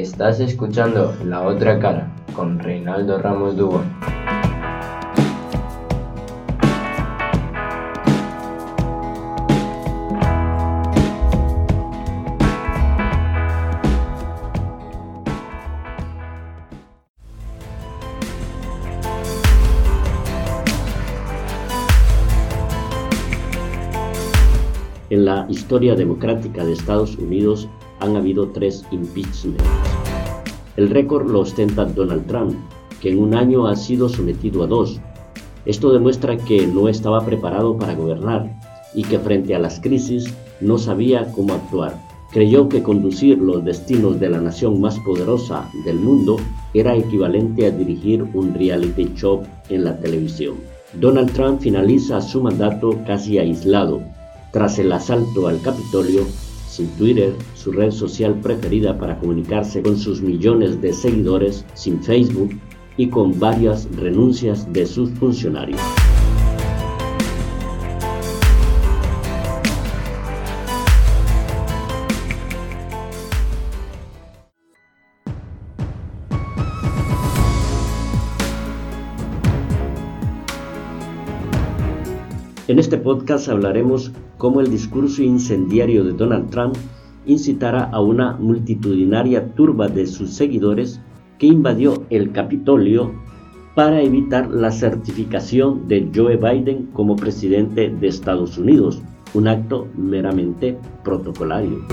Estás escuchando La Otra Cara con Reinaldo Ramos Dubón. En la historia democrática de Estados Unidos han habido tres impeachments. El récord lo ostenta Donald Trump, que en un año ha sido sometido a dos. Esto demuestra que no estaba preparado para gobernar y que frente a las crisis no sabía cómo actuar. Creyó que conducir los destinos de la nación más poderosa del mundo era equivalente a dirigir un reality show en la televisión. Donald Trump finaliza su mandato casi aislado, tras el asalto al Capitolio sin Twitter, su red social preferida para comunicarse con sus millones de seguidores, sin Facebook y con varias renuncias de sus funcionarios. En este podcast hablaremos cómo el discurso incendiario de Donald Trump incitará a una multitudinaria turba de sus seguidores que invadió el Capitolio para evitar la certificación de Joe Biden como presidente de Estados Unidos, un acto meramente protocolario.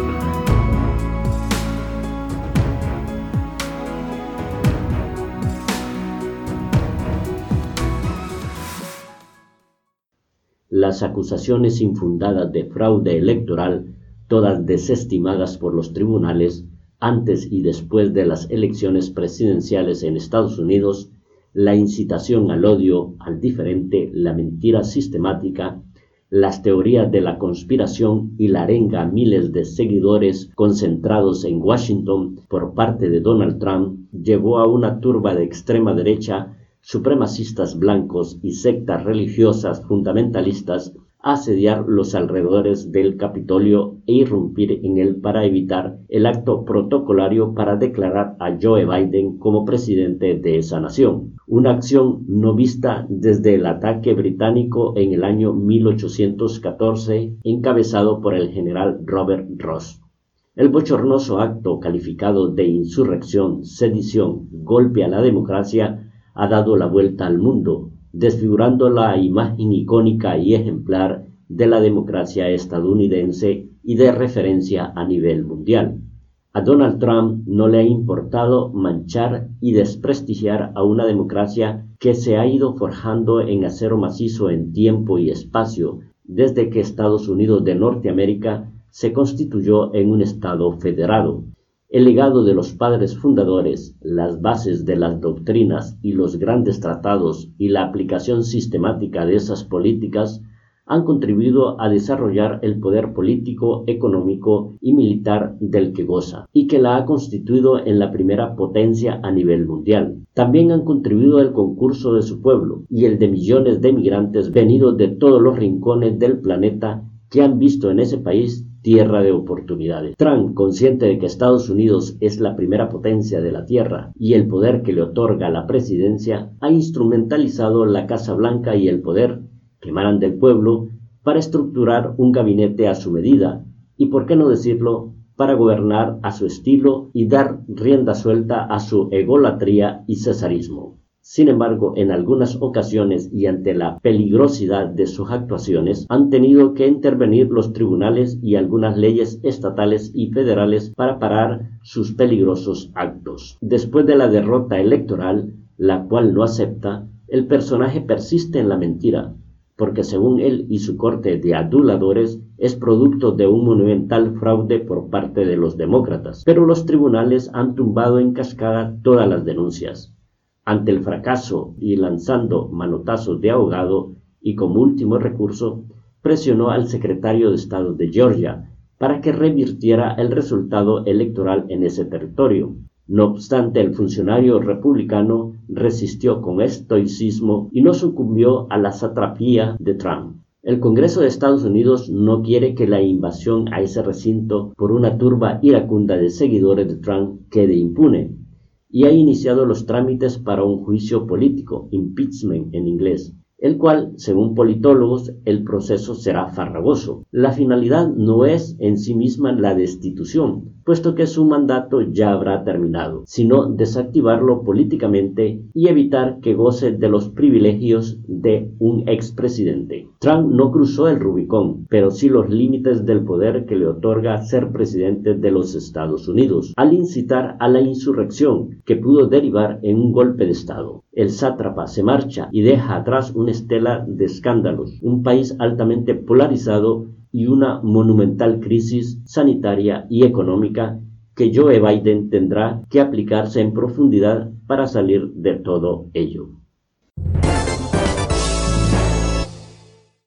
Las acusaciones infundadas de fraude electoral, todas desestimadas por los tribunales antes y después de las elecciones presidenciales en Estados Unidos, la incitación al odio, al diferente, la mentira sistemática, las teorías de la conspiración y la arenga a miles de seguidores concentrados en Washington por parte de Donald Trump llevó a una turba de extrema derecha supremacistas blancos y sectas religiosas fundamentalistas asediar los alrededores del Capitolio e irrumpir en él para evitar el acto protocolario para declarar a Joe Biden como presidente de esa nación, una acción no vista desde el ataque británico en el año 1814 encabezado por el general Robert Ross. El bochornoso acto calificado de insurrección, sedición, golpe a la democracia ha dado la vuelta al mundo, desfigurando la imagen icónica y ejemplar de la democracia estadounidense y de referencia a nivel mundial. A Donald Trump no le ha importado manchar y desprestigiar a una democracia que se ha ido forjando en acero macizo en tiempo y espacio desde que Estados Unidos de Norteamérica se constituyó en un Estado federado. El legado de los padres fundadores, las bases de las doctrinas y los grandes tratados y la aplicación sistemática de esas políticas han contribuido a desarrollar el poder político, económico y militar del que goza, y que la ha constituido en la primera potencia a nivel mundial. También han contribuido el concurso de su pueblo y el de millones de migrantes venidos de todos los rincones del planeta que han visto en ese país tierra de oportunidades. Trump, consciente de que Estados Unidos es la primera potencia de la Tierra y el poder que le otorga la presidencia, ha instrumentalizado la Casa Blanca y el poder que emanan del pueblo para estructurar un gabinete a su medida y, por qué no decirlo, para gobernar a su estilo y dar rienda suelta a su egolatría y cesarismo. Sin embargo, en algunas ocasiones y ante la peligrosidad de sus actuaciones, han tenido que intervenir los tribunales y algunas leyes estatales y federales para parar sus peligrosos actos. Después de la derrota electoral, la cual no acepta, el personaje persiste en la mentira, porque según él y su corte de aduladores es producto de un monumental fraude por parte de los demócratas. Pero los tribunales han tumbado en cascada todas las denuncias ante el fracaso y lanzando manotazos de ahogado y como último recurso, presionó al secretario de Estado de Georgia para que revirtiera el resultado electoral en ese territorio. No obstante, el funcionario republicano resistió con estoicismo y no sucumbió a la satrapía de Trump. El Congreso de Estados Unidos no quiere que la invasión a ese recinto por una turba iracunda de seguidores de Trump quede impune y ha iniciado los trámites para un juicio político, impeachment en inglés, el cual, según politólogos, el proceso será farragoso. La finalidad no es en sí misma la destitución, puesto que su mandato ya habrá terminado, sino desactivarlo políticamente y evitar que goce de los privilegios de un expresidente. Trump no cruzó el Rubicón, pero sí los límites del poder que le otorga ser presidente de los Estados Unidos, al incitar a la insurrección que pudo derivar en un golpe de Estado. El sátrapa se marcha y deja atrás una estela de escándalos, un país altamente polarizado y una monumental crisis sanitaria y económica que Joe Biden tendrá que aplicarse en profundidad para salir de todo ello.